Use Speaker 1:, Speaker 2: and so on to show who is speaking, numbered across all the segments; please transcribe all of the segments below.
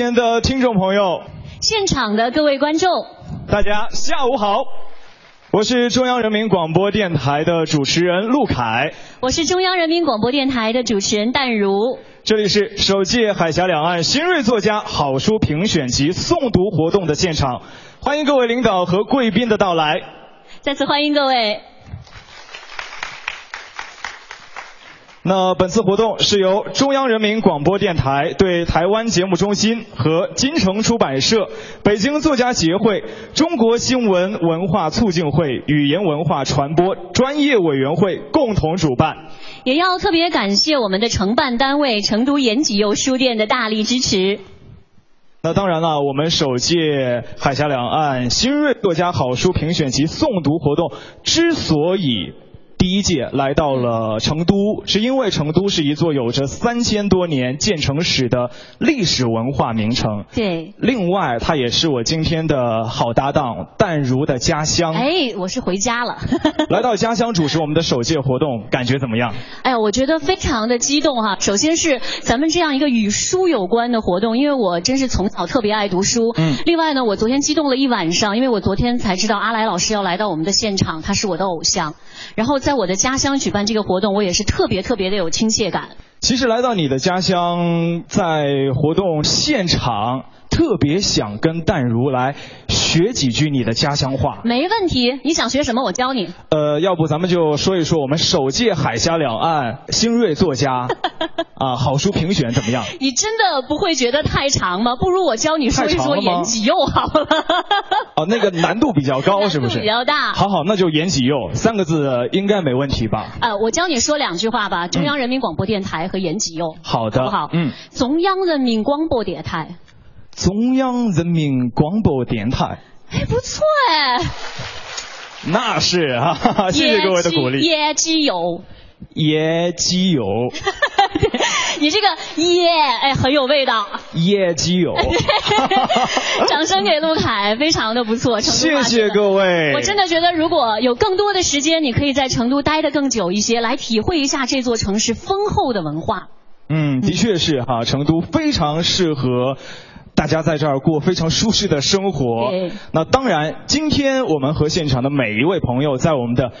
Speaker 1: 前的听众朋友，
Speaker 2: 现场的各位观众，
Speaker 1: 大家下午好，我是中央人民广播电台的主持人陆凯，
Speaker 2: 我是中央人民广播电台的主持人淡如。
Speaker 1: 这里是首届海峡两岸新锐作家好书评选及诵读活动的现场，欢迎各位领导和贵宾的到来。
Speaker 2: 再次欢迎各位。
Speaker 1: 那本次活动是由中央人民广播电台对台湾节目中心和金城出版社、北京作家协会、中国新闻文化促进会语言文化传播专业委员会共同主办。
Speaker 2: 也要特别感谢我们的承办单位成都延吉佑书店的大力支持。
Speaker 1: 那当然了，我们首届海峡两岸新锐作家好书评选及诵读活动之所以。第一届来到了成都，是因为成都是一座有着三千多年建成史的历史文化名城。
Speaker 2: 对。
Speaker 1: 另外，它也是我今天的好搭档淡如的家乡。
Speaker 2: 哎，我是回家了。
Speaker 1: 来到家乡主持我们的首届活动，感觉怎么样？
Speaker 2: 哎呀，我觉得非常的激动哈。首先是咱们这样一个与书有关的活动，因为我真是从小特别爱读书。嗯。另外呢，我昨天激动了一晚上，因为我昨天才知道阿来老师要来到我们的现场，他是我的偶像。然后在在我的家乡举办这个活动，我也是特别特别的有亲切感。
Speaker 1: 其实来到你的家乡，在活动现场。特别想跟淡如来学几句你的家乡话，
Speaker 2: 没问题。你想学什么，我教你。
Speaker 1: 呃，要不咱们就说一说我们首届海峡两岸新锐作家 啊好书评选怎么样？
Speaker 2: 你真的不会觉得太长吗？不如我教你说一说言几又好了。哦，
Speaker 1: 那个难度比较高是不是？
Speaker 2: 比较大。
Speaker 1: 好好，那就言几又三个字应该没问题吧？
Speaker 2: 呃，我教你说两句话吧。中央人民广播电台和言几又。
Speaker 1: 好的。
Speaker 2: 好不好？嗯。中央人民广播电台。
Speaker 1: 中央人民广播电台，
Speaker 2: 哎，不错哎，
Speaker 1: 那是啊，谢谢各位的鼓励。
Speaker 2: 业绩有，
Speaker 1: 业绩有，
Speaker 2: 你这个耶，哎，很有味道。
Speaker 1: 耶基友，
Speaker 2: 掌声给陆凯，非常的不错。
Speaker 1: 谢谢各位，
Speaker 2: 我真的觉得如果有更多的时间，你可以在成都待得更久一些，来体会一下这座城市丰厚的文化。
Speaker 1: 嗯，的确是哈，成都非常适合。大家在这儿过非常舒适的生活。那当然，今天我们和现场的每一位朋友，在我们的。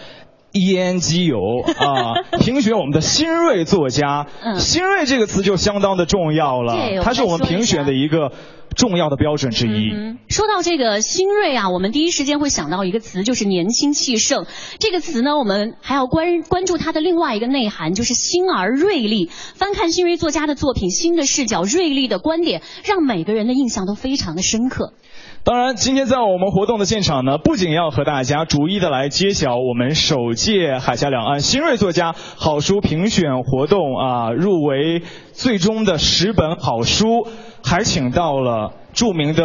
Speaker 1: 烟机油 啊，评选我们的新锐作家。新锐这个词就相当的重要了，它是我们评选的一个重要的标准之一。
Speaker 2: 说到这个新锐啊，我们第一时间会想到一个词，就是年轻气盛。这个词呢，我们还要关关注它的另外一个内涵，就是新而锐利。翻看新锐作家的作品，新的视角、锐利的观点，让每个人的印象都非常的深刻。
Speaker 1: 当然，今天在我们活动的现场呢，不仅要和大家逐一的来揭晓我们首届海峡两岸新锐作家好书评选活动啊入围最终的十本好书，还请到了。著名的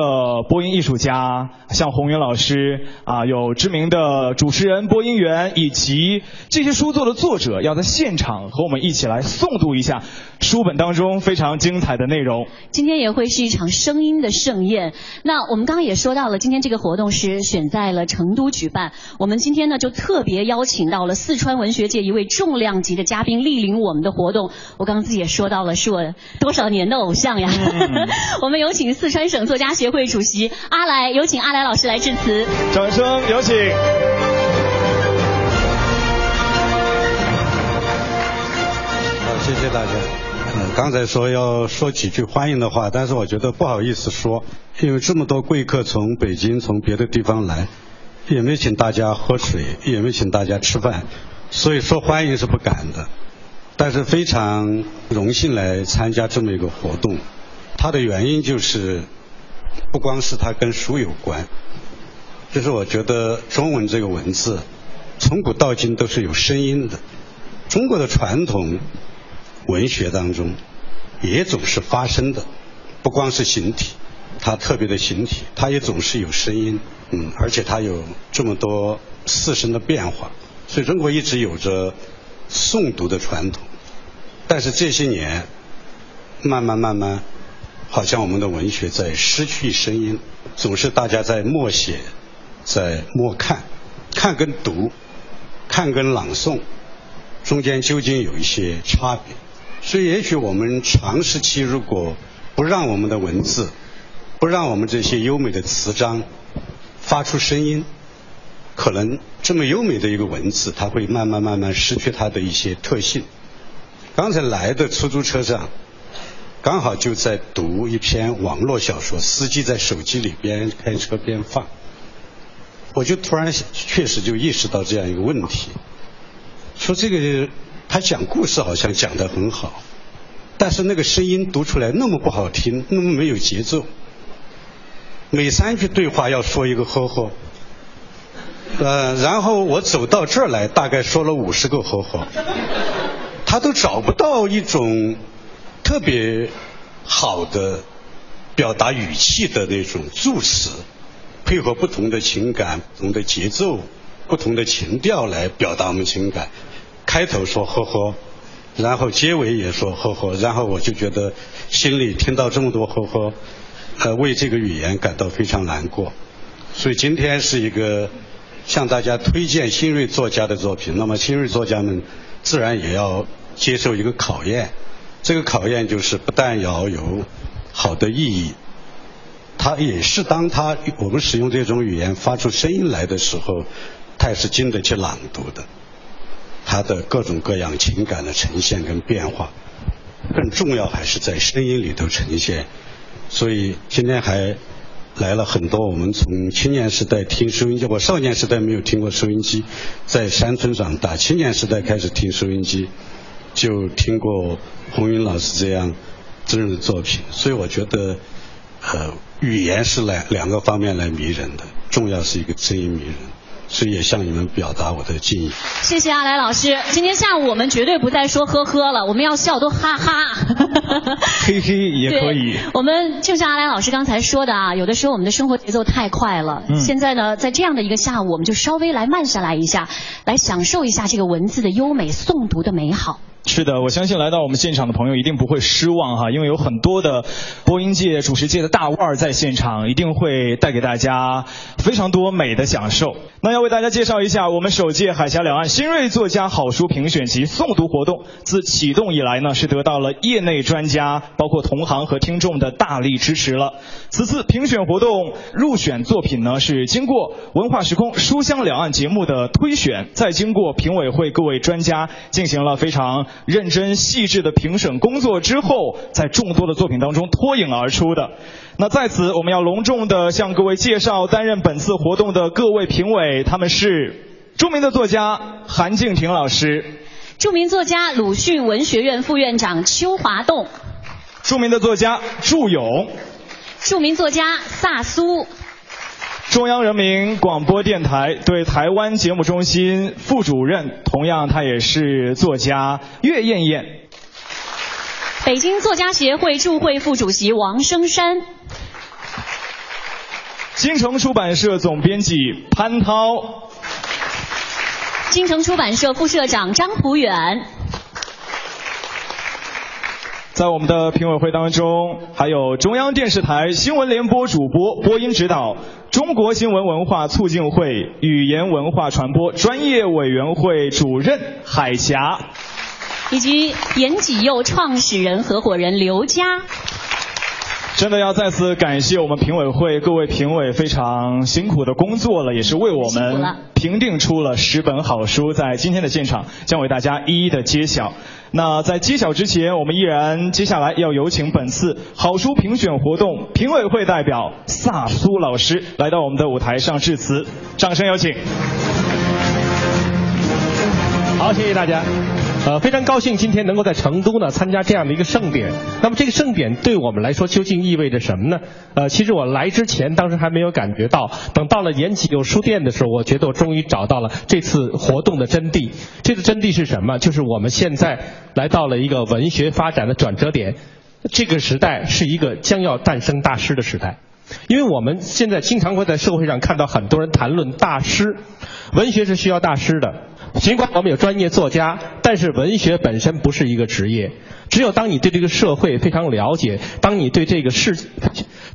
Speaker 1: 播音艺术家，像洪云老师啊，有知名的主持人、播音员，以及这些书作的作者，要在现场和我们一起来诵读一下书本当中非常精彩的内容。
Speaker 2: 今天也会是一场声音的盛宴。那我们刚刚也说到了，今天这个活动是选在了成都举办。我们今天呢，就特别邀请到了四川文学界一位重量级的嘉宾莅临我们的活动。我刚刚自己也说到了，是我多少年的偶像呀。我们有请四川。省省作家协会主席阿来，有请阿来老师来致辞。
Speaker 1: 掌声有请。
Speaker 3: 好，谢谢大家。嗯，刚才说要说几句欢迎的话，但是我觉得不好意思说，因为这么多贵客从北京、从别的地方来，也没请大家喝水，也没请大家吃饭，所以说欢迎是不敢的。但是非常荣幸来参加这么一个活动，它的原因就是。不光是它跟书有关，就是我觉得中文这个文字，从古到今都是有声音的。中国的传统文学当中，也总是发声的，不光是形体，它特别的形体，它也总是有声音，嗯，而且它有这么多四声的变化，所以中国一直有着诵读的传统。但是这些年，慢慢慢慢。好像我们的文学在失去声音，总是大家在默写，在默看，看跟读，看跟朗诵，中间究竟有一些差别。所以，也许我们长时期如果不让我们的文字不让我们这些优美的词章发出声音，可能这么优美的一个文字，它会慢慢慢慢失去它的一些特性。刚才来的出租车上，刚好就在读一篇网络小说，司机在手机里边开车边放，我就突然确实就意识到这样一个问题，说这个他讲故事好像讲得很好，但是那个声音读出来那么不好听，那么没有节奏，每三句对话要说一个呵呵，呃，然后我走到这儿来，大概说了五十个呵呵。他都找不到一种特别好的表达语气的那种助词，配合不同的情感、不同的节奏、不同的情调来表达我们情感。开头说呵呵，然后结尾也说呵呵，然后我就觉得心里听到这么多呵呵，呃，为这个语言感到非常难过。所以今天是一个向大家推荐新锐作家的作品。那么新锐作家们自然也要。接受一个考验，这个考验就是不但要有好的意义，它也是当它我们使用这种语言发出声音来的时候，它也是经得起朗读的，它的各种各样情感的呈现跟变化，更重要还是在声音里头呈现。所以今天还来了很多我们从青年时代听收音机，我少年时代没有听过收音机，在山村长大，青年时代开始听收音机。就听过红云老师这样真人的作品，所以我觉得，呃，语言是来两个方面来迷人的，重要是一个声音迷人，所以也向你们表达我的敬意。
Speaker 2: 谢谢阿来老师，今天下午我们绝对不再说呵呵了，我们要笑都哈哈。
Speaker 1: 嘿嘿也可以。
Speaker 2: 我们就像阿来老师刚才说的啊，有的时候我们的生活节奏太快了，现在呢，在这样的一个下午，我们就稍微来慢下来一下，来享受一下这个文字的优美，诵读的美好。
Speaker 1: 是的，我相信来到我们现场的朋友一定不会失望哈，因为有很多的播音界、主持界的大腕儿在现场，一定会带给大家非常多美的享受。那要为大家介绍一下，我们首届海峡两岸新锐作家好书评选及诵读活动，自启动以来呢，是得到了业内专家、包括同行和听众的大力支持了。此次评选活动入选作品呢，是经过文化时空书香两岸节目的推选，再经过评委会各位专家进行了非常。认真细致的评审工作之后，在众多的作品当中脱颖而出的。那在此，我们要隆重的向各位介绍担任本次活动的各位评委，他们是著名的作家韩静婷老师，
Speaker 2: 著名作家鲁迅文学院副院长邱华栋，
Speaker 1: 著名的作家祝勇，
Speaker 2: 著名作家萨苏。
Speaker 1: 中央人民广播电台对台湾节目中心副主任，同样他也是作家岳艳艳。
Speaker 2: 北京作家协会驻会副主席王生山。
Speaker 1: 京城出版社总编辑潘涛。
Speaker 2: 京城出版社副社长张普远。
Speaker 1: 在我们的评委会当中，还有中央电视台新闻联播主播、播音指导，中国新闻文化促进会语言文化传播专业委员会主任海霞，
Speaker 2: 以及言几佑创始人合伙人刘佳。
Speaker 1: 真的要再次感谢我们评委会各位评委非常辛苦的工作了，也是为我们评定出了十本好书，在今天的现场将为大家一一的揭晓。那在揭晓之前，我们依然接下来要有请本次好书评选活动评委会代表萨苏老师来到我们的舞台上致辞，掌声有请。
Speaker 4: 好，谢谢大家。呃，非常高兴今天能够在成都呢参加这样的一个盛典。那么这个盛典对我们来说究竟意味着什么呢？呃，其实我来之前当时还没有感觉到，等到了延吉有书店的时候，我觉得我终于找到了这次活动的真谛。这个真谛是什么？就是我们现在来到了一个文学发展的转折点，这个时代是一个将要诞生大师的时代。因为我们现在经常会在社会上看到很多人谈论大师，文学是需要大师的。尽管我们有专业作家，但是文学本身不是一个职业。只有当你对这个社会非常了解，当你对这个世，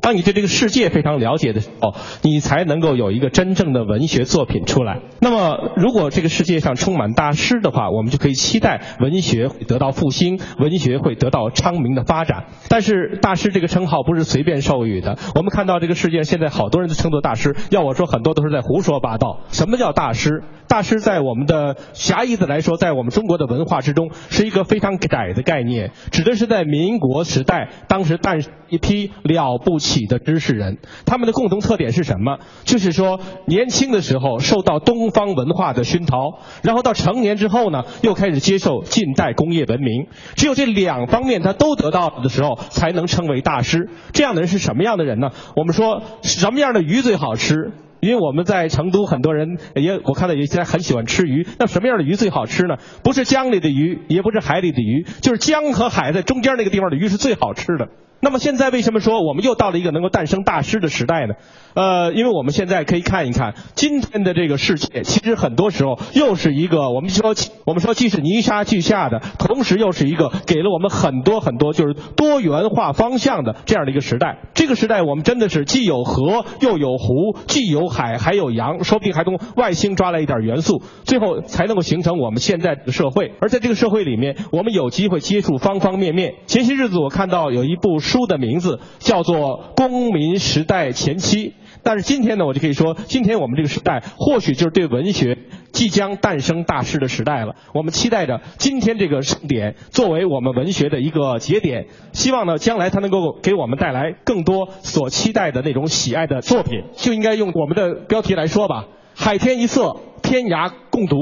Speaker 4: 当你对这个世界非常了解的时候，你才能够有一个真正的文学作品出来。那么，如果这个世界上充满大师的话，我们就可以期待文学会得到复兴，文学会得到昌明的发展。但是，大师这个称号不是随便授予的。我们看到这个世界现在好多人都称作大师，要我说，很多都是在胡说八道。什么叫大师？大师在我们的狭义的来说，在我们中国的文化之中，是一个非常窄的概念，指的是在民国时代，当时诞一批了不起的知识人。他们的共同特点是什么？就是说，年轻的时候受到东方文化的熏陶，然后到成年之后呢，又开始接受近代工业文明。只有这两方面他都得到了的时候，才能称为大师。这样的人是什么样的人呢？我们说什么样的鱼最好吃？因为我们在成都，很多人也我看到有些人很喜欢吃鱼。那什么样的鱼最好吃呢？不是江里的鱼，也不是海里的鱼，就是江和海在中间那个地方的鱼是最好吃的。那么现在为什么说我们又到了一个能够诞生大师的时代呢？呃，因为我们现在可以看一看今天的这个世界，其实很多时候又是一个我们说我们说既是泥沙俱下的，同时又是一个给了我们很多很多就是多元化方向的这样的一个时代。这个时代我们真的是既有河又有湖，既有海还有洋，说不定还从外星抓来一点元素，最后才能够形成我们现在的社会。而在这个社会里面，我们有机会接触方方面面。前些日子我看到有一部。书的名字叫做《公民时代前期》，但是今天呢，我就可以说，今天我们这个时代或许就是对文学即将诞生大师的时代了。我们期待着今天这个盛典作为我们文学的一个节点，希望呢，将来它能够给我们带来更多所期待的那种喜爱的作品。就应该用我们的标题来说吧：海天一色，天涯共读。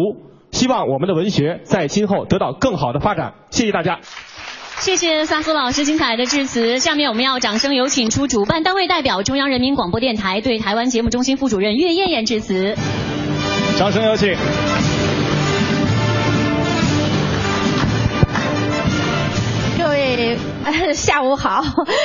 Speaker 4: 希望我们的文学在今后得到更好的发展。谢谢大家。
Speaker 2: 谢谢萨苏老师精彩的致辞。下面我们要掌声有请出主办单位代表中央人民广播电台对台湾节目中心副主任岳艳艳致辞。
Speaker 1: 掌声有请。
Speaker 5: 各位。下午好，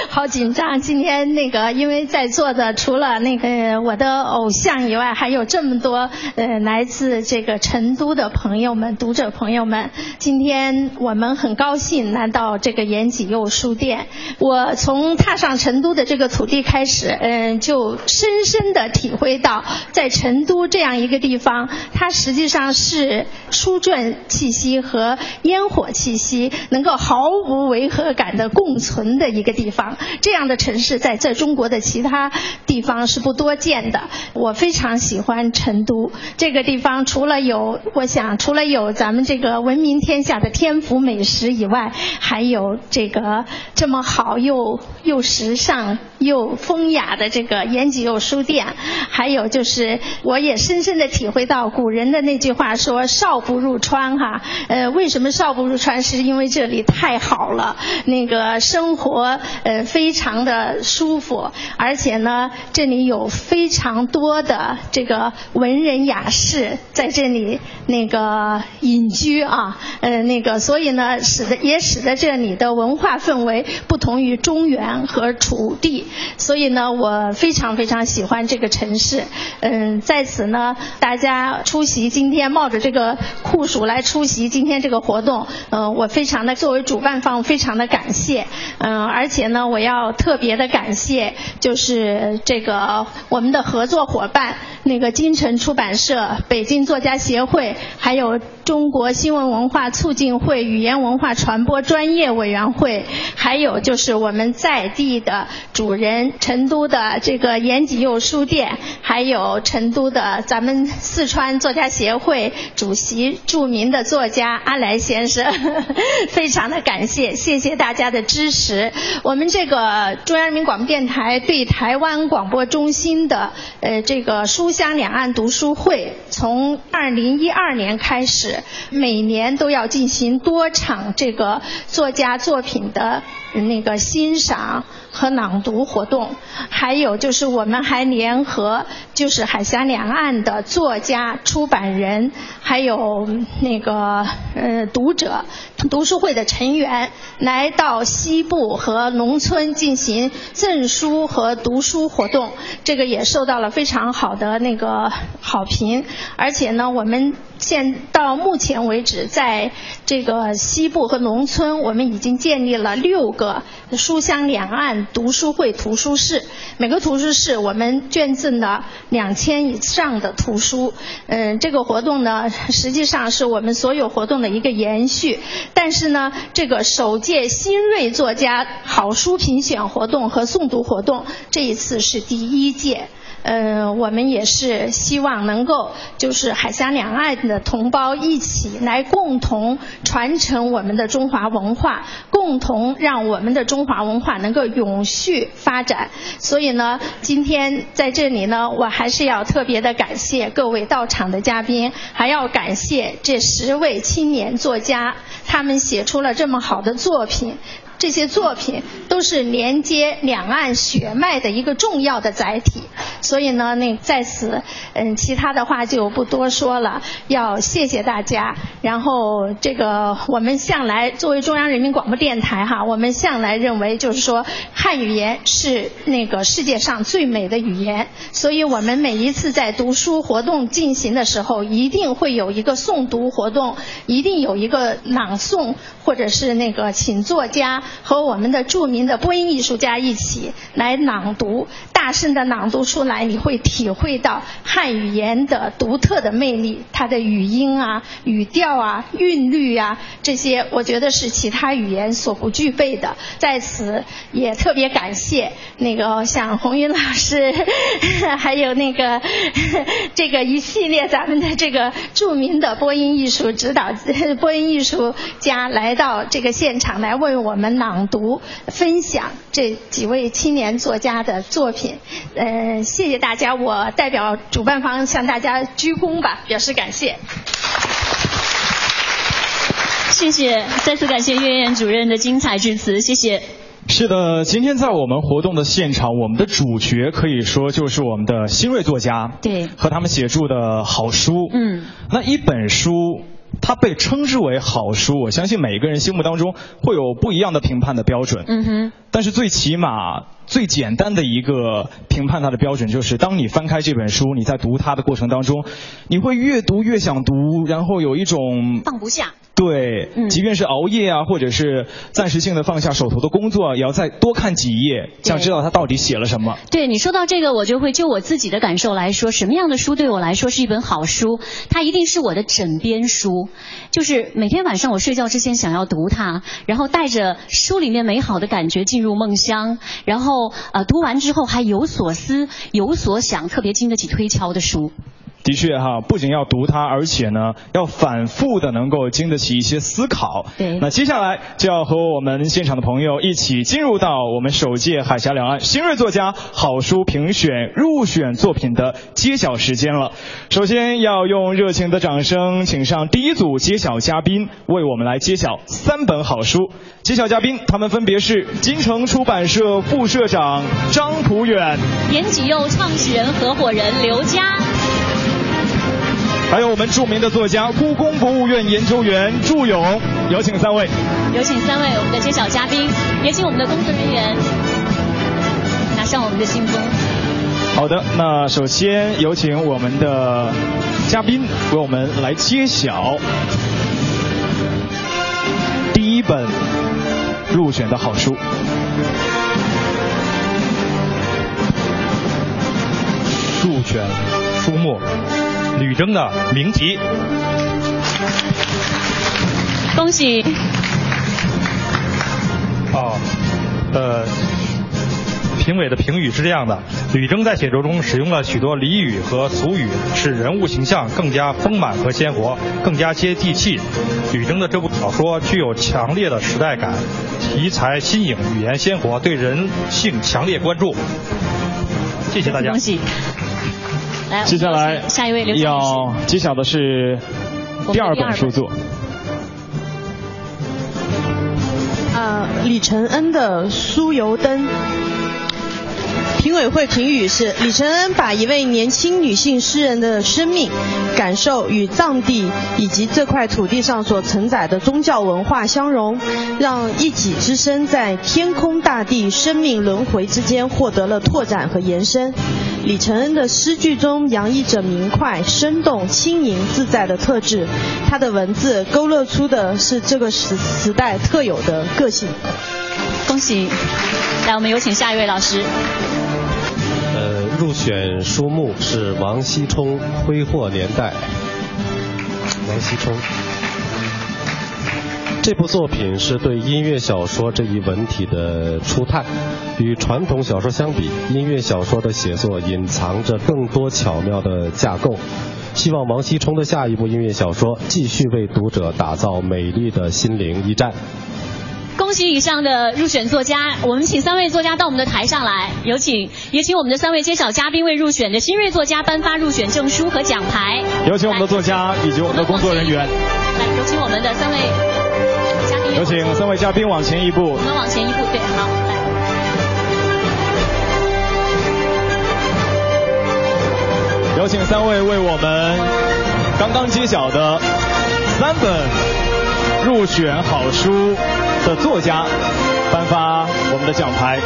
Speaker 5: 好紧张。今天那个，因为在座的除了那个我的偶像以外，还有这么多呃来自这个成都的朋友们、读者朋友们。今天我们很高兴来到这个延吉佑书店。我从踏上成都的这个土地开始，嗯，就深深的体会到，在成都这样一个地方，它实际上是书卷气息和烟火气息能够毫无违和感的。共存的一个地方，这样的城市在在中国的其他地方是不多见的。我非常喜欢成都这个地方，除了有我想除了有咱们这个闻名天下的天府美食以外，还有这个这么好又又时尚又风雅的这个延吉又书店，还有就是我也深深的体会到古人的那句话说“少不入川”哈，呃，为什么少不入川？是因为这里太好了，那个。个生活呃非常的舒服，而且呢，这里有非常多的这个文人雅士在这里那个隐居啊，呃那个所以呢，使得也使得这里的文化氛围不同于中原和楚地，所以呢，我非常非常喜欢这个城市。嗯，在此呢，大家出席今天冒着这个酷暑来出席今天这个活动，嗯，我非常的作为主办方非常的感谢。谢，嗯，而且呢，我要特别的感谢，就是这个我们的合作伙伴，那个金城出版社、北京作家协会，还有中国新闻文化促进会语言文化传播专业委员会，还有就是我们在地的主人，成都的这个延吉佑书店，还有成都的咱们四川作家协会主席、著名的作家阿来先生，非常的感谢，谢谢大家。的支持，我们这个中央人民广播电台对台湾广播中心的呃这个书香两岸读书会，从二零一二年开始，每年都要进行多场这个作家作品的那个欣赏。和朗读活动，还有就是我们还联合就是海峡两岸的作家、出版人，还有那个呃读者、读书会的成员，来到西部和农村进行赠书和读书活动，这个也受到了非常好的那个好评，而且呢，我们现到目前为止，在这个西部和农村，我们已经建立了六个书香两岸读书会图书室。每个图书室我们捐赠了两千以上的图书。嗯，这个活动呢，实际上是我们所有活动的一个延续。但是呢，这个首届新锐作家好书评选活动和诵读活动，这一次是第一届。呃，我们也是希望能够，就是海峡两岸的同胞一起来共同传承我们的中华文化，共同让我们的中华文化能够永续发展。所以呢，今天在这里呢，我还是要特别的感谢各位到场的嘉宾，还要感谢这十位青年作家，他们写出了这么好的作品。这些作品都是连接两岸血脉的一个重要的载体，所以呢，那在此，嗯，其他的话就不多说了。要谢谢大家。然后这个我们向来作为中央人民广播电台哈，我们向来认为就是说汉语言是那个世界上最美的语言，所以我们每一次在读书活动进行的时候，一定会有一个诵读活动，一定有一个朗诵，或者是那个请作家。和我们的著名的播音艺术家一起来朗读，大声的朗读出来，你会体会到汉语言的独特的魅力，它的语音啊、语调啊、韵律啊这些，我觉得是其他语言所不具备的。在此也特别感谢那个像红云老师，还有那个这个一系列咱们的这个著名的播音艺术指导、播音艺术家来到这个现场来为我们。朗读分享这几位青年作家的作品，呃，谢谢大家，我代表主办方向大家鞠躬吧，表示感谢。
Speaker 2: 谢谢，再次感谢岳燕主任的精彩致辞，谢谢。
Speaker 1: 是的，今天在我们活动的现场，我们的主角可以说就是我们的新锐作家，
Speaker 2: 对，
Speaker 1: 和他们写著的好书，
Speaker 2: 嗯，
Speaker 1: 那一本书。它被称之为好书，我相信每个人心目当中会有不一样的评判的标准。
Speaker 2: 嗯哼。
Speaker 1: 但是最起码最简单的一个评判它的标准就是，当你翻开这本书，你在读它的过程当中，你会越读越想读，然后有一种
Speaker 2: 放不下。
Speaker 1: 对，即便是熬夜啊，或者是暂时性的放下手头的工作，也要再多看几页，想知道他到底写了什么。
Speaker 2: 对你说到这个，我就会就我自己的感受来说，什么样的书对我来说是一本好书？它一定是我的枕边书，就是每天晚上我睡觉之前想要读它，然后带着书里面美好的感觉进入梦乡，然后呃读完之后还有所思、有所想，特别经得起推敲的书。
Speaker 1: 的确哈，不仅要读它，而且呢，要反复的能够经得起一些思考。
Speaker 2: 对。
Speaker 1: 那接下来就要和我们现场的朋友一起进入到我们首届海峡两岸新锐作家好书评选入选作品的揭晓时间了。首先要用热情的掌声，请上第一组揭晓嘉宾，为我们来揭晓三本好书。揭晓嘉宾，他们分别是金城出版社副社长张普远，
Speaker 2: 严启佑创始人合伙人刘佳。
Speaker 1: 还有我们著名的作家、故宫博物院研究员祝勇，有请三位。
Speaker 2: 有请三位我们的揭晓嘉宾，也请我们的工作人员拿上我们的信封。
Speaker 1: 好的，那首先有请我们的嘉宾为我们来揭晓第一本入选的好书。
Speaker 6: 入选书目。吕征的名集，
Speaker 2: 恭喜！
Speaker 6: 哦，呃，评委的评语是这样的：吕征在写作中使用了许多俚语和俗语，使人物形象更加丰满和鲜活，更加接地气。吕征的这部小说具有强烈的时代感，题材新颖，语言鲜活，对人性强烈关注。谢谢大家。
Speaker 2: 恭喜！
Speaker 1: 接下来，
Speaker 2: 下一位
Speaker 1: 要揭晓的是第二本书作。
Speaker 7: 啊，李承恩的《酥油灯》。评委会评语是：李承恩把一位年轻女性诗人的生命感受与藏地以及这块土地上所承载的宗教文化相融，让一己之身在天空大地、生命轮回之间获得了拓展和延伸。李承恩的诗句中洋溢着明快、生动、轻盈、自在的特质，他的文字勾勒出的是这个时时代特有的个性。
Speaker 2: 恭喜！来，我们有请下一位老师。
Speaker 8: 呃，入选书目是王羲冲《挥霍年代》。王羲冲。这部作品是对音乐小说这一文体的初探。与传统小说相比，音乐小说的写作隐藏着更多巧妙的架构。希望王西冲的下一部音乐小说继续为读者打造美丽的心灵驿站。
Speaker 2: 恭喜以上的入选作家，我们请三位作家到我们的台上来，有请，也请我们的三位揭晓嘉宾为入选的新锐作家颁发入选证书和奖牌。
Speaker 1: 有请我们的作家以及我们的工作人员。
Speaker 2: 来，有请我们的三位。
Speaker 1: 有请三位嘉宾往前一步。
Speaker 2: 我们往前一步，对，好，来。
Speaker 1: 有请三位为我们刚刚揭晓的三本入选好书的作家颁发我们的奖牌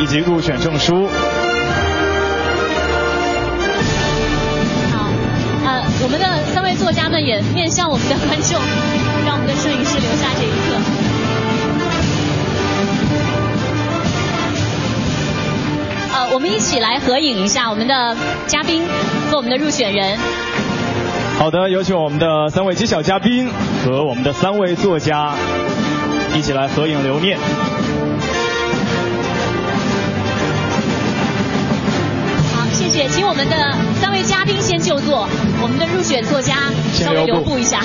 Speaker 1: 以及入选证书。
Speaker 2: 好，呃，我们的三位作家们也面向我们的观众。让我们的摄影师留下这一刻。我们一起来合影一下，我们的嘉宾和我们的入选人。
Speaker 1: 好的，有请我们的三位揭晓嘉宾和我们的三位作家一起来合影留念。
Speaker 2: 好，谢谢，请我们的三位嘉宾先就座，我们的入选作家稍微留步一下。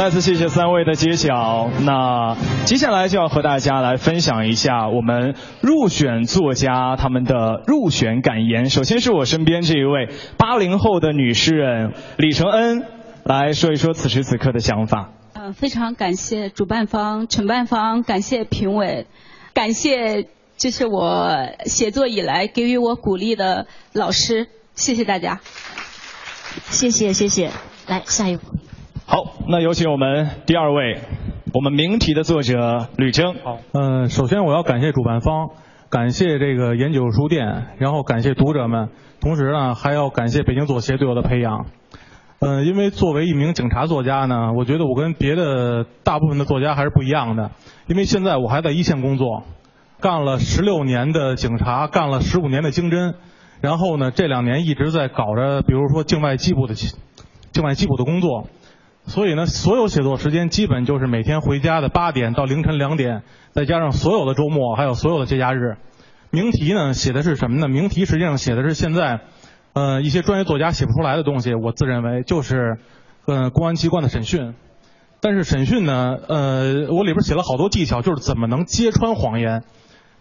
Speaker 1: 再次谢谢三位的揭晓。那接下来就要和大家来分享一下我们入选作家他们的入选感言。首先是我身边这一位八零后的女诗人李承恩，来说一说此时此刻的想法。
Speaker 9: 呃，非常感谢主办方、承办方，感谢评委，感谢这是我写作以来给予我鼓励的老师，谢谢大家。
Speaker 2: 谢谢谢谢，来下一步。
Speaker 1: 好，那有请我们第二位，我们名题的作者吕征。
Speaker 10: 好，嗯，首先我要感谢主办方，感谢这个研究书店，然后感谢读者们，同时呢还要感谢北京作协对我的培养。嗯，因为作为一名警察作家呢，我觉得我跟别的大部分的作家还是不一样的，因为现在我还在一线工作，干了十六年的警察，干了十五年的经侦，然后呢这两年一直在搞着，比如说境外缉捕的境外缉捕的工作。所以呢，所有写作时间基本就是每天回家的八点到凌晨两点，再加上所有的周末，还有所有的节假日。名题呢写的是什么呢？名题实际上写的是现在，呃，一些专业作家写不出来的东西。我自认为就是，呃，公安机关的审讯。但是审讯呢，呃，我里边写了好多技巧，就是怎么能揭穿谎言。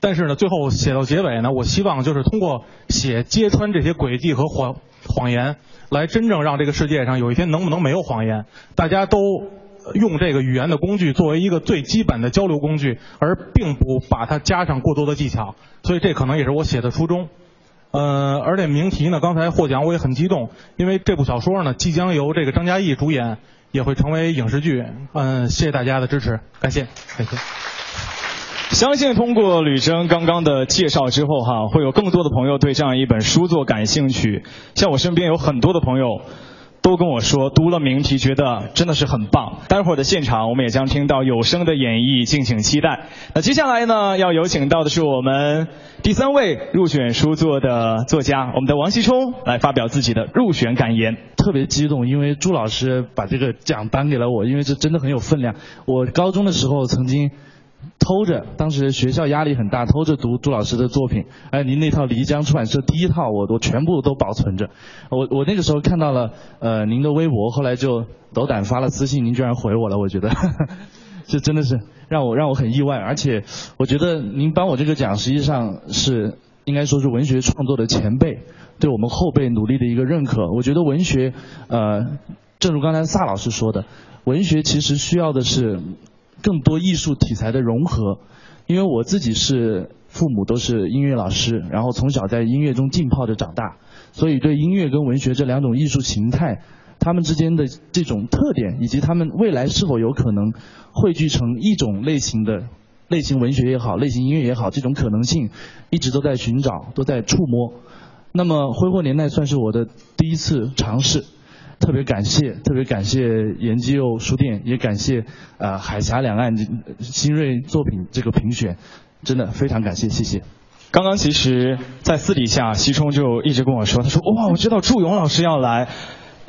Speaker 10: 但是呢，最后写到结尾呢，我希望就是通过写揭穿这些诡计和谎谎言。来真正让这个世界上有一天能不能没有谎言？大家都用这个语言的工具作为一个最基本的交流工具，而并不把它加上过多的技巧。所以这可能也是我写的初衷。呃，而且名题呢，刚才获奖我也很激动，因为这部小说呢即将由这个张嘉译主演，也会成为影视剧。嗯，谢谢大家的支持，感谢，感谢。
Speaker 1: 相信通过吕征刚刚的介绍之后，哈，会有更多的朋友对这样一本书作感兴趣。像我身边有很多的朋友都跟我说，读了名题觉得真的是很棒。待会儿的现场我们也将听到有声的演绎，敬请期待。那接下来呢，要有请到的是我们第三位入选书作的作家，我们的王羲冲来发表自己的入选感言。
Speaker 11: 特别激动，因为朱老师把这个奖颁给了我，因为这真的很有分量。我高中的时候曾经。偷着，当时学校压力很大，偷着读朱老师的作品。哎，您那套漓江出版社第一套，我我全部都保存着。我我那个时候看到了呃您的微博，后来就斗胆发了私信，您居然回我了，我觉得 这真的是让我让我很意外。而且我觉得您颁我这个奖，实际上是应该说是文学创作的前辈对我们后辈努力的一个认可。我觉得文学呃，正如刚才萨老师说的，文学其实需要的是。更多艺术题材的融合，因为我自己是父母都是音乐老师，然后从小在音乐中浸泡着长大，所以对音乐跟文学这两种艺术形态，他们之间的这种特点，以及他们未来是否有可能汇聚成一种类型的类型文学也好，类型音乐也好，这种可能性一直都在寻找，都在触摸。那么《挥霍年代》算是我的第一次尝试，特别感谢，特别感谢研究书店，也感谢呃海峡两岸新锐作品这个评选，真的非常感谢，谢谢。
Speaker 1: 刚刚其实，在私底下，西冲就一直跟我说，他说哇，我知道祝勇老师要来。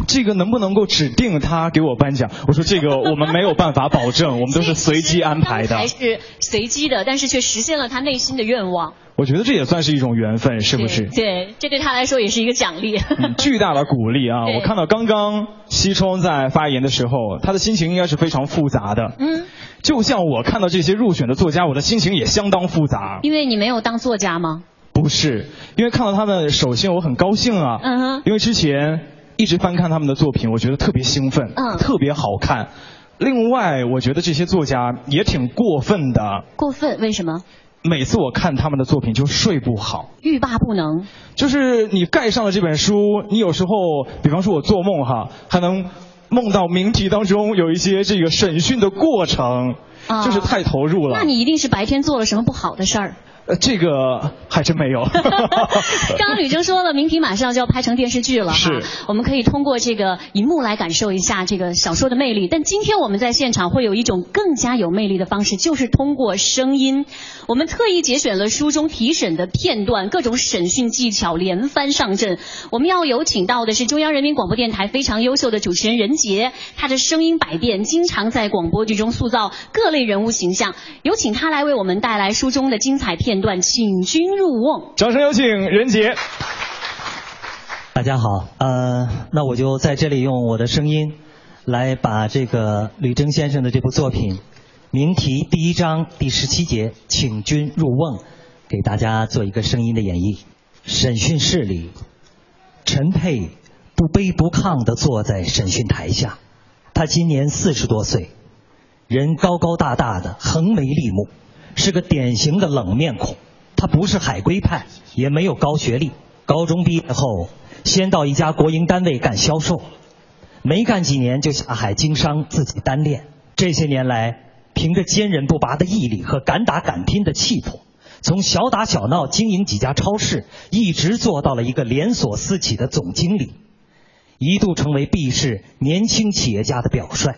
Speaker 1: 这个能不能够指定他给我颁奖？我说这个我们没有办法保证，我们都是随机安排的。
Speaker 2: 还是随机的，但是却实现了他内心的愿望。
Speaker 1: 我觉得这也算是一种缘分，是不是？
Speaker 2: 对，这对他来说也是一个奖励。
Speaker 1: 巨大的鼓励啊！我看到刚刚西冲在发言的时候，他的心情应该是非常复杂的。
Speaker 2: 嗯。
Speaker 1: 就像我看到这些入选的作家，我的心情也相当复杂。
Speaker 2: 因为你没有当作家吗？
Speaker 1: 不是，因为看到他们，首先我很高兴啊。
Speaker 2: 嗯哼。
Speaker 1: 因为之前一直翻看他们的作品，我觉得特别兴奋，
Speaker 2: 嗯，
Speaker 1: 特别好看。另外，我觉得这些作家也挺过分的。
Speaker 2: 过分？为什么？
Speaker 1: 每次我看他们的作品就睡不好，
Speaker 2: 欲罢不能。
Speaker 1: 就是你盖上了这本书，你有时候，比方说我做梦哈，还能。梦到名题当中有一些这个审讯的过程，就是太投入了。
Speaker 2: 那你一定是白天做了什么不好的事儿。
Speaker 1: 呃，这个还真没有。
Speaker 2: 刚刚吕征说了，名题马上就要拍成电视剧了，
Speaker 1: 是，
Speaker 2: 我们可以通过这个荧幕来感受一下这个小说的魅力。但今天我们在现场会有一种更加有魅力的方式，就是通过声音。我们特意节选了书中提审的片段，各种审讯技巧连番上阵。我们要有请到的是中央人民广播电台非常优秀的主持人任杰，他的声音百变，经常在广播剧中塑造各类人物形象。有请他来为我们带来书中的精彩。片段，请君入瓮。
Speaker 1: 掌声有请任杰。
Speaker 12: 大家好，呃，那我就在这里用我的声音来把这个吕征先生的这部作品名题第一章第十七节“请君入瓮”给大家做一个声音的演绎。审讯室里，陈佩不卑不亢地坐在审讯台下，他今年四十多岁，人高高大大的，横眉立目。是个典型的冷面孔，他不是海归派，也没有高学历。高中毕业后，先到一家国营单位干销售，没干几年就下海经商，自己单练。这些年来，凭着坚韧不拔的毅力和敢打敢拼的气魄，从小打小闹经营几家超市，一直做到了一个连锁私企的总经理，一度成为 B 市年轻企业家的表率。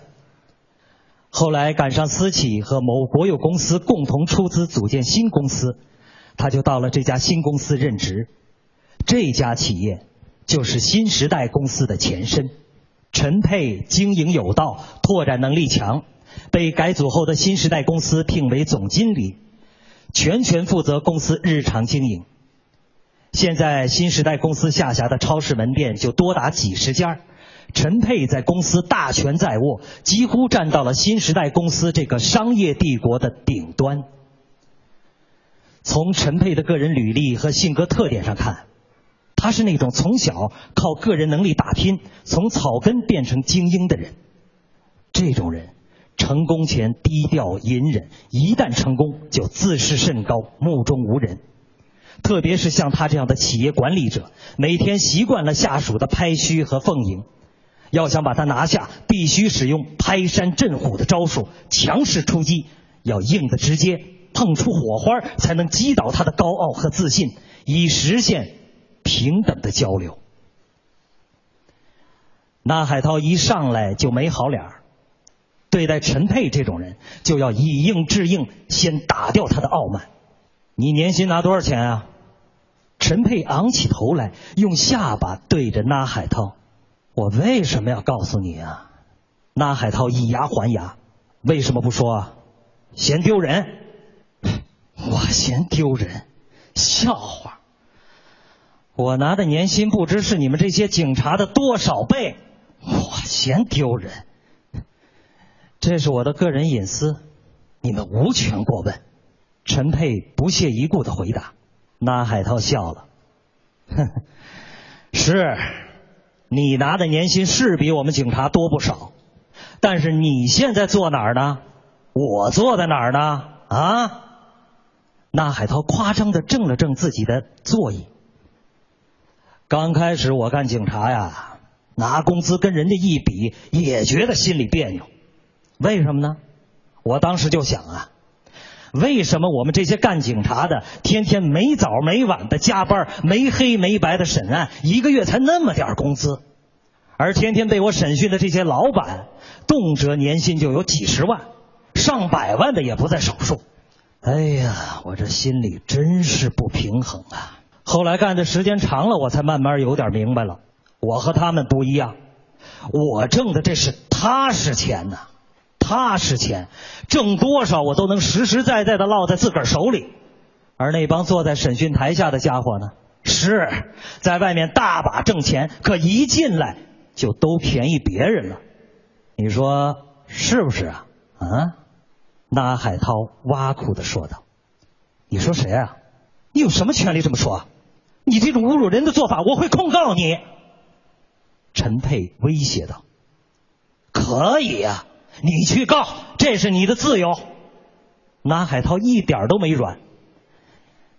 Speaker 12: 后来赶上私企和某国有公司共同出资组建新公司，他就到了这家新公司任职。这家企业就是新时代公司的前身。陈佩经营有道，拓展能力强，被改组后的新时代公司聘为总经理，全权负责公司日常经营。现在新时代公司下辖的超市门店就多达几十家。陈佩在公司大权在握，几乎站到了新时代公司这个商业帝国的顶端。从陈佩的个人履历和性格特点上看，他是那种从小靠个人能力打拼，从草根变成精英的人。这种人成功前低调隐忍，一旦成功就自视甚高，目中无人。特别是像他这样的企业管理者，每天习惯了下属的拍虚和奉迎。要想把他拿下，必须使用拍山震虎的招数，强势出击，要硬的直接，碰出火花，才能击倒他的高傲和自信，以实现平等的交流。那海涛一上来就没好脸儿，对待陈佩这种人，就要以硬制硬，先打掉他的傲慢。你年薪拿多少钱啊？陈佩昂起头来，用下巴对着那海涛。我为什么要告诉你啊？那海涛以牙还牙，为什么不说啊？嫌丢人？我嫌丢人？笑话！我拿的年薪不知是你们这些警察的多少倍？我嫌丢人？这是我的个人隐私，你们无权过问。陈佩不屑一顾的回答。那海涛笑了，哼，是。你拿的年薪是比我们警察多不少，但是你现在坐哪儿呢？我坐在哪儿呢？啊？那海涛夸张的正了正自己的座椅。刚开始我干警察呀，拿工资跟人家一比，也觉得心里别扭。为什么呢？我当时就想啊，为什么我们这些干警察的，天天没早没晚的加班，没黑没白的审案，一个月才那么点工资？而天天被我审讯的这些老板，动辄年薪就有几十万、上百万的也不在少数。哎呀，我这心里真是不平衡啊！后来干的时间长了，我才慢慢有点明白了，我和他们不一样，我挣的这是踏实钱呐。踏实钱，挣多少我都能实实在在的落在自个儿手里，而那帮坐在审讯台下的家伙呢，是在外面大把挣钱，可一进来就都便宜别人了，你说是不是啊？啊？那海涛挖苦的说道：“你说谁啊？你有什么权利这么说？你这种侮辱人的做法，我会控告你。”陈佩威胁道：“可以呀。”你去告，这是你的自由。那海涛一点都没软。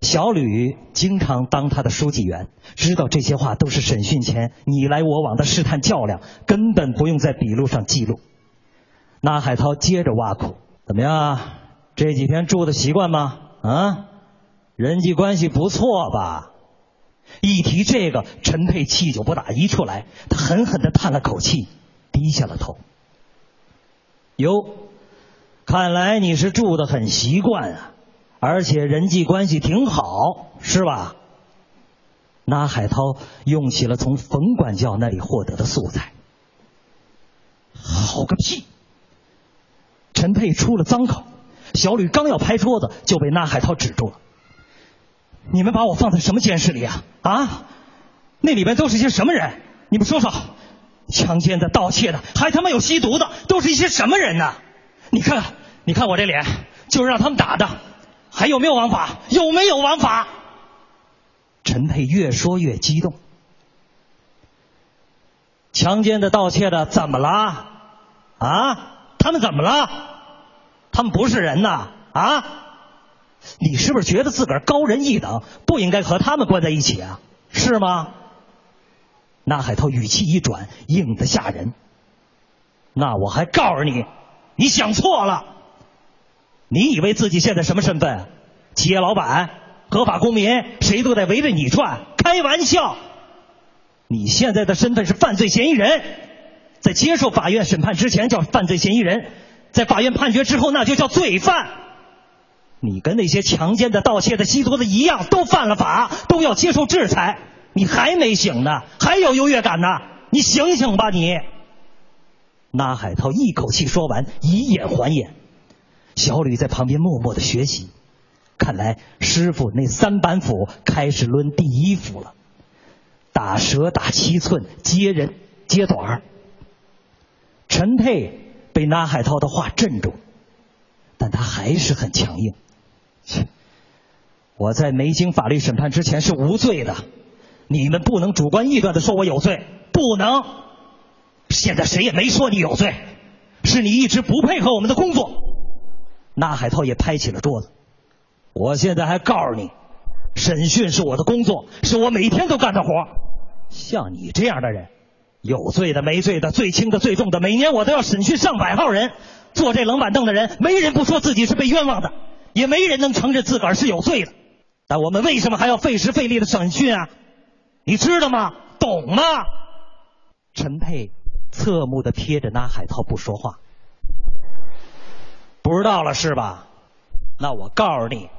Speaker 12: 小吕经常当他的书记员，知道这些话都是审讯前你来我往的试探较量，根本不用在笔录上记录。那海涛接着挖苦：“怎么样？这几天住的习惯吗？啊，人际关系不错吧？”一提这个，陈佩气就不打一处来，他狠狠的叹了口气，低下了头。哟，看来你是住的很习惯啊，而且人际关系挺好，是吧？那海涛用起了从冯管教那里获得的素材。好个屁！陈佩出了脏口，小吕刚要拍桌子，就被那海涛止住了。你们把我放在什么监视里啊？啊？那里边都是些什么人？你们说说。强奸的、盗窃的，还他妈有吸毒的，都是一些什么人呢？你看看，你看我这脸，就是让他们打的。还有没有王法？有没有王法？陈佩越说越激动。强奸的、盗窃的，怎么了？啊？他们怎么了？他们不是人呐！啊？你是不是觉得自个儿高人一等，不应该和他们关在一起啊？是吗？那海涛语气一转，硬得吓人。那我还告诉你，你想错了。你以为自己现在什么身份？企业老板、合法公民，谁都得围着你转？开玩笑！你现在的身份是犯罪嫌疑人，在接受法院审判之前叫犯罪嫌疑人，在法院判决之后那就叫罪犯。你跟那些强奸的、盗窃的、吸毒的一样，都犯了法，都要接受制裁。你还没醒呢，还有优越感呢？你醒醒吧，你！那海涛一口气说完，以眼还眼。小吕在旁边默默的学习，看来师傅那三板斧开始抡第一斧了，打蛇打七寸，接人接短。陈佩被那海涛的话镇住，但他还是很强硬。切，我在没经法律审判之前是无罪的。你们不能主观臆断的说我有罪，不能。现在谁也没说你有罪，是你一直不配合我们的工作。那海涛也拍起了桌子。我现在还告诉你，审讯是我的工作，是我每天都干的活。像你这样的人，有罪的、没罪的、最轻的、最重的，每年我都要审讯上百号人。坐这冷板凳的人，没人不说自己是被冤枉的，也没人能承认自个儿是有罪的。但我们为什么还要费时费力的审讯啊？你知道吗？懂吗？陈佩侧目的瞥着那海涛不说话，不知道了是吧？那我告诉你，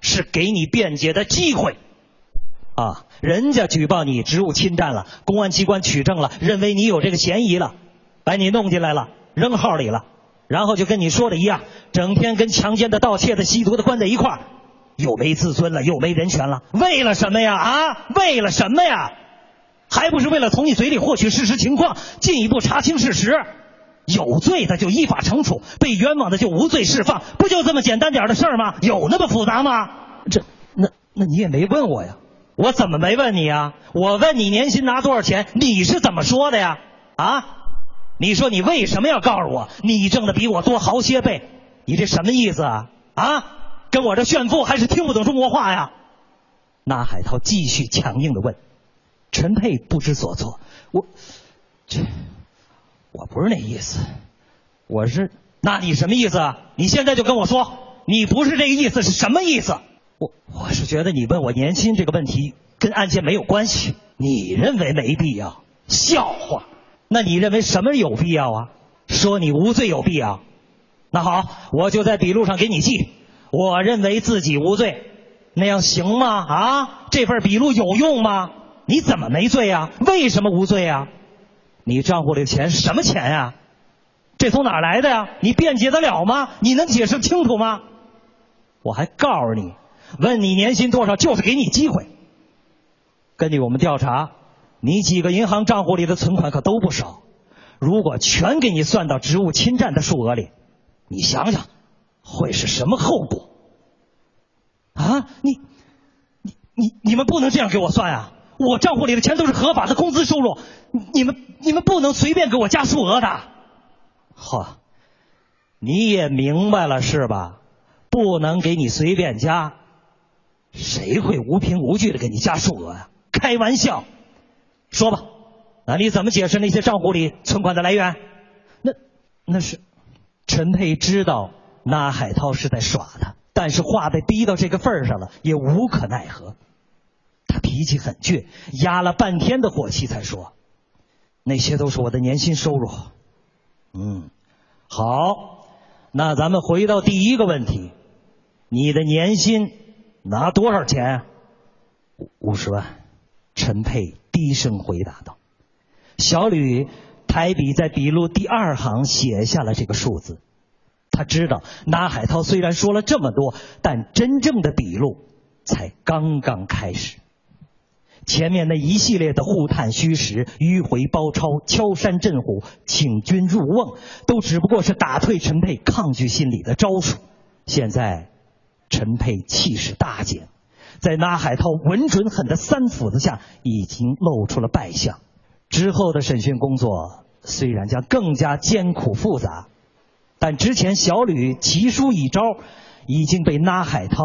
Speaker 12: 是给你辩解的机会啊！人家举报你职务侵占了，公安机关取证了，认为你有这个嫌疑了，把你弄进来了，扔号里了，然后就跟你说的一样，整天跟强奸的、盗窃的、吸毒的关在一块儿。又没自尊了，又没人权了，为了什么呀？啊，为了什么呀？还不是为了从你嘴里获取事实情况，进一步查清事实。有罪的就依法惩处，被冤枉的就无罪释放，不就这么简单点的事儿吗？有那么复杂吗？这，那那你也没问我呀？我怎么没问你啊？我问你年薪拿多少钱，你是怎么说的呀？啊？你说你为什么要告诉我你挣的比我多好些倍？你这什么意思啊？啊？跟我这炫富还是听不懂中国话呀？那海涛继续强硬的问，陈佩不知所措。我这我不是那意思，我是那你什么意思啊？你现在就跟我说，你不是这个意思是什么意思？我我是觉得你问我年薪这个问题跟案件没有关系，你认为没必要？笑话！那你认为什么有必要啊？说你无罪有必要？那好，我就在笔录上给你记，我认为自己无罪，那样行吗？啊，这份笔录有用吗？你怎么没罪啊？为什么无罪啊？你账户里的钱什么钱呀、这从哪来的呀？你辩解得了吗？你能解释清楚吗？我还告诉你，问你年薪多少，就是给你机会。根据我们调查，你几个银行账户里的存款可都不少。如果全给你算到职务侵占的数额里，你想想，会是什么后果？啊，你、你、你、你们不能这样给我算啊！我账户里的钱都是合法的工资收入，你们、你们不能随便给我加数额的。呵，你也明白了是吧？不能给你随便加，谁会无凭无据的给你加数额呀、开玩笑！说吧，那你怎么解释那些账户里存款的来源？那那是陈佩知道那海涛是在耍他，但是话被逼到这个份儿上了，也无可奈何。他脾气很倔，压了半天的火气才说：“那些都是我的年薪收入。”嗯，好，那咱们回到第一个问题，你的年薪拿多少钱？五五十万。陈佩低声回答道。小吕抬笔在笔录第二行写下了这个数字。他知道那海涛虽然说了这么多，但真正的笔录才刚刚开始。前面那一系列的互探虚实、迂回包抄、敲山震虎、请君入瓮，都只不过是打退陈佩抗拒心理的招数。现在，陈佩气势大减，在拉海涛稳准狠的三斧子下，已经露出了败相。之后的审讯工作虽然将更加艰苦复杂，但之前小吕奇书一招已经被拉海涛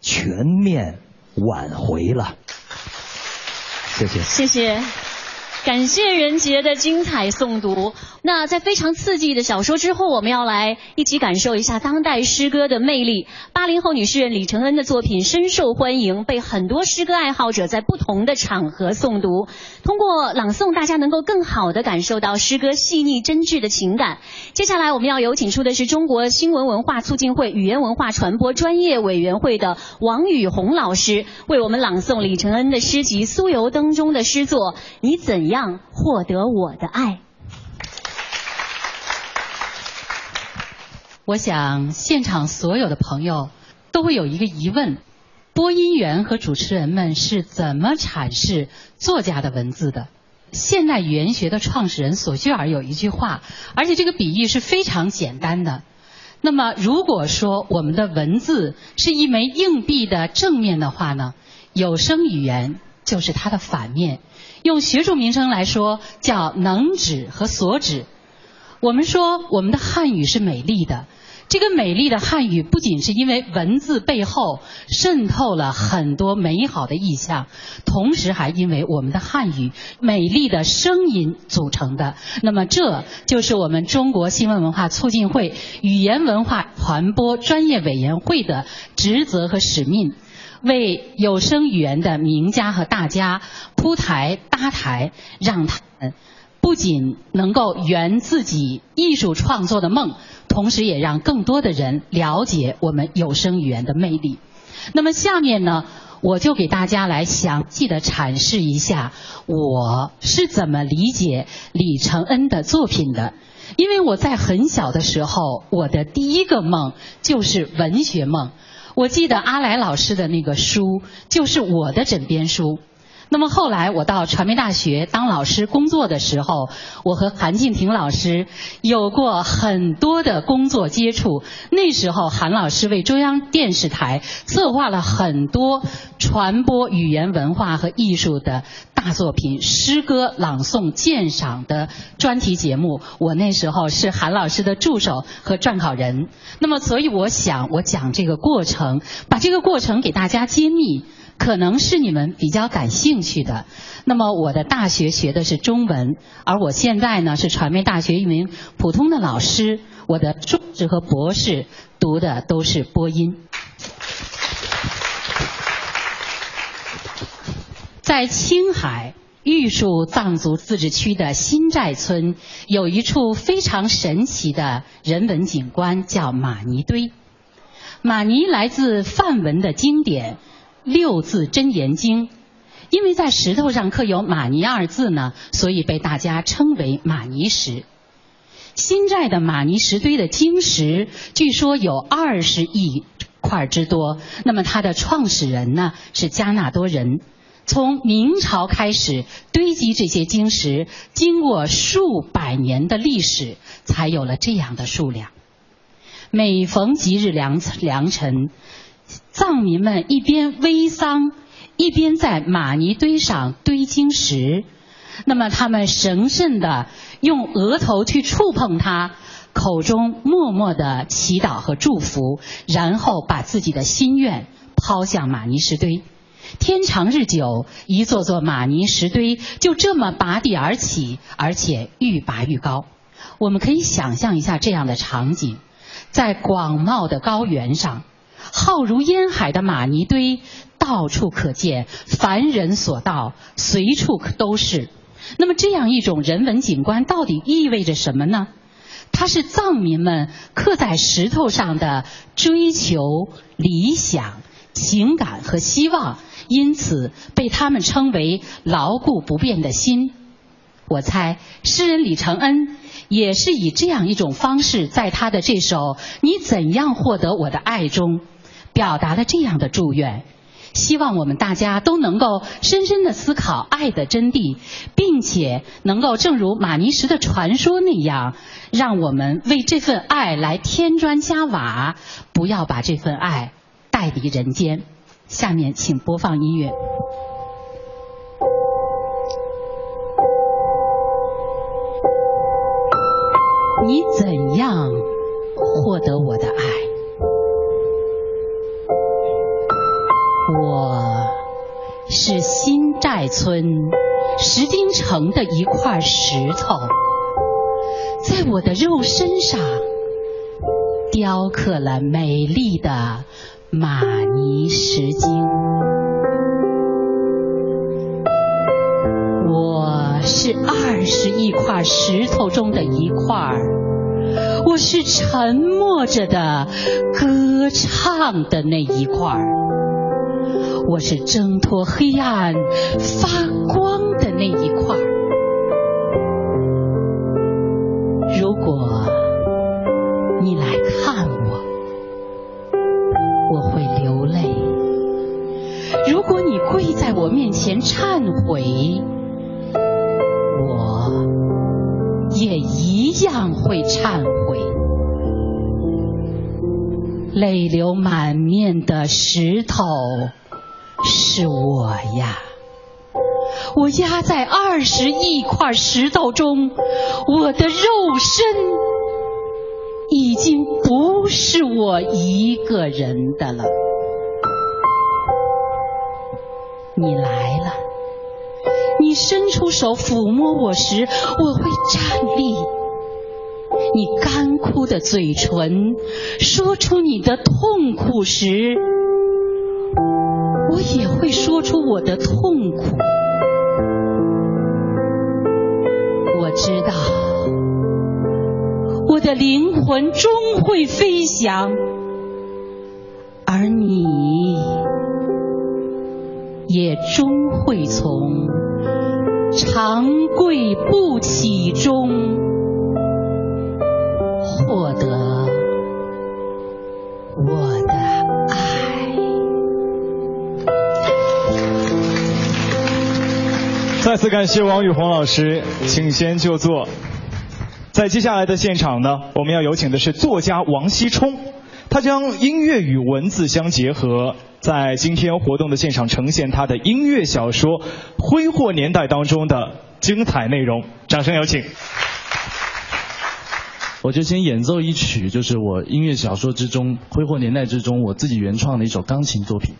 Speaker 12: 全面挽回了。谢谢。
Speaker 2: 谢谢。感谢任杰的精彩诵读。那在非常刺激的小说之后，我们要来一起感受一下当代诗歌的魅力。八零后女诗人李承恩的作品深受欢迎，被很多诗歌爱好者在不同的场合诵读。通过朗诵，大家能够更好地感受到诗歌细腻真挚的情感。接下来我们要有请出的是中国新闻文化促进会语言文化传播专业委员会的王宇红老师，为我们朗诵李承恩的诗集《酥油灯》中的诗作《你怎样获得我的爱》。
Speaker 13: 我想，现场所有的朋友都会有一个疑问：播音员和主持人们是怎么阐释作家的文字的？现代语言学的创始人索绪尔有一句话，而且这个比喻是非常简单的。那么，如果说我们的文字是一枚硬币的正面的话呢，有声语言就是它的反面。用学术名称来说，叫能指和所指。我们说我们的汉语是美丽的，这个美丽的汉语不仅是因为文字背后渗透了很多美好的意象，同时还因为我们的汉语美丽的声音组成的。那么，这就是我们中国新闻文化促进会语言文化传播专业委员会的职责和使命。为有声语言的名家和大家铺台搭台，让他们不仅能够圆自己艺术创作的梦，同时也让更多的人了解我们有声语言的魅力。那么下面呢，我就给大家来详细的阐释一下我是怎么理解李承恩的作品的。因为我在很小的时候，我的第一个梦就是文学梦。我记得阿来老师的那个书就是我的枕边书。那么后来我到传媒大学当老师工作的时候，我和韩静婷老师有过很多的工作接触。那时候韩老师为中央电视台策划了很多传播语言文化和艺术的大作品、诗歌朗诵鉴赏的专题节目。我那时候是韩老师的助手和撰稿人。那么，所以我想，我讲这个过程，把这个过程给大家揭秘。可能是你们比较感兴趣的。那么我的大学学的是中文，而我现在呢是传媒大学一名普通的老师，我的硕士和博士读的都是播音。在青海玉树藏族自治区的新寨村，有一处非常神奇的人文景观，叫玛尼堆。玛尼来自梵文的经典《六字真言经》，因为在石头上刻有“玛尼”二字呢，所以被大家称为玛尼石。新寨的玛尼石堆的晶石，据说有二十亿块之多。那么它的创始人呢，是加纳多人。从明朝开始堆积这些晶石，经过数百年的历史，才有了这样的数量。每逢吉日良良辰，藏民们一边煨桑，一边在玛尼堆上堆晶石。那么他们神圣的用额头去触碰它，口中默默的祈祷和祝福，然后把自己的心愿抛向玛尼石堆。天长日久，一座座玛尼石堆就这么拔地而起，而且愈拔愈高。我们可以想象一下这样的场景：在广袤的高原上，浩如烟海的玛尼堆到处可见，凡人所到，随处都是。那么，这样一种人文景观到底意味着什么呢？它是藏民们刻在石头上的追求、理想、情感和希望。因此，被他们称为牢固不变的心。我猜，诗人李承恩也是以这样一种方式，在他的这首《你怎样获得我的爱》中，表达了这样的祝愿：希望我们大家都能够深深的思考爱的真谛，并且能够正如马尼什的传说那样，让我们为这份爱来添砖加瓦，不要把这份爱带离人间。下面请播放音乐。你怎样获得我的新寨村石丁城的一块石头，在我的肉身上雕刻了美丽的。玛尼石经，我是二十亿块石头中的一块我是沉默着的歌唱的那一块我是挣脱黑暗发光的那一块如果你来看我。我会流泪。如果你跪在我面前忏悔，我也一样会忏悔。泪流满面的石头是我呀，我压在二十亿块石头中，我的肉身。已经不是我一个人的了。你来了，你伸出手抚摸我时，我会站立；你干枯的嘴唇说出你的痛苦时，我也会说出我的痛苦。我知道。我的灵魂终会飞翔，而你也终会从长跪不起中获得
Speaker 1: 再次感谢王宇红老师，请先就座。在接下来的现场呢，我们要有请的是作家王锡冲，他将音乐与文字相结合，在今天活动的现场呈现他的音乐小说《挥霍年代》当中的精彩内容。掌声有请。
Speaker 11: 我就先演奏一曲，就是我音乐小说之中《挥霍年代》之中我自己原创的一首钢琴作品。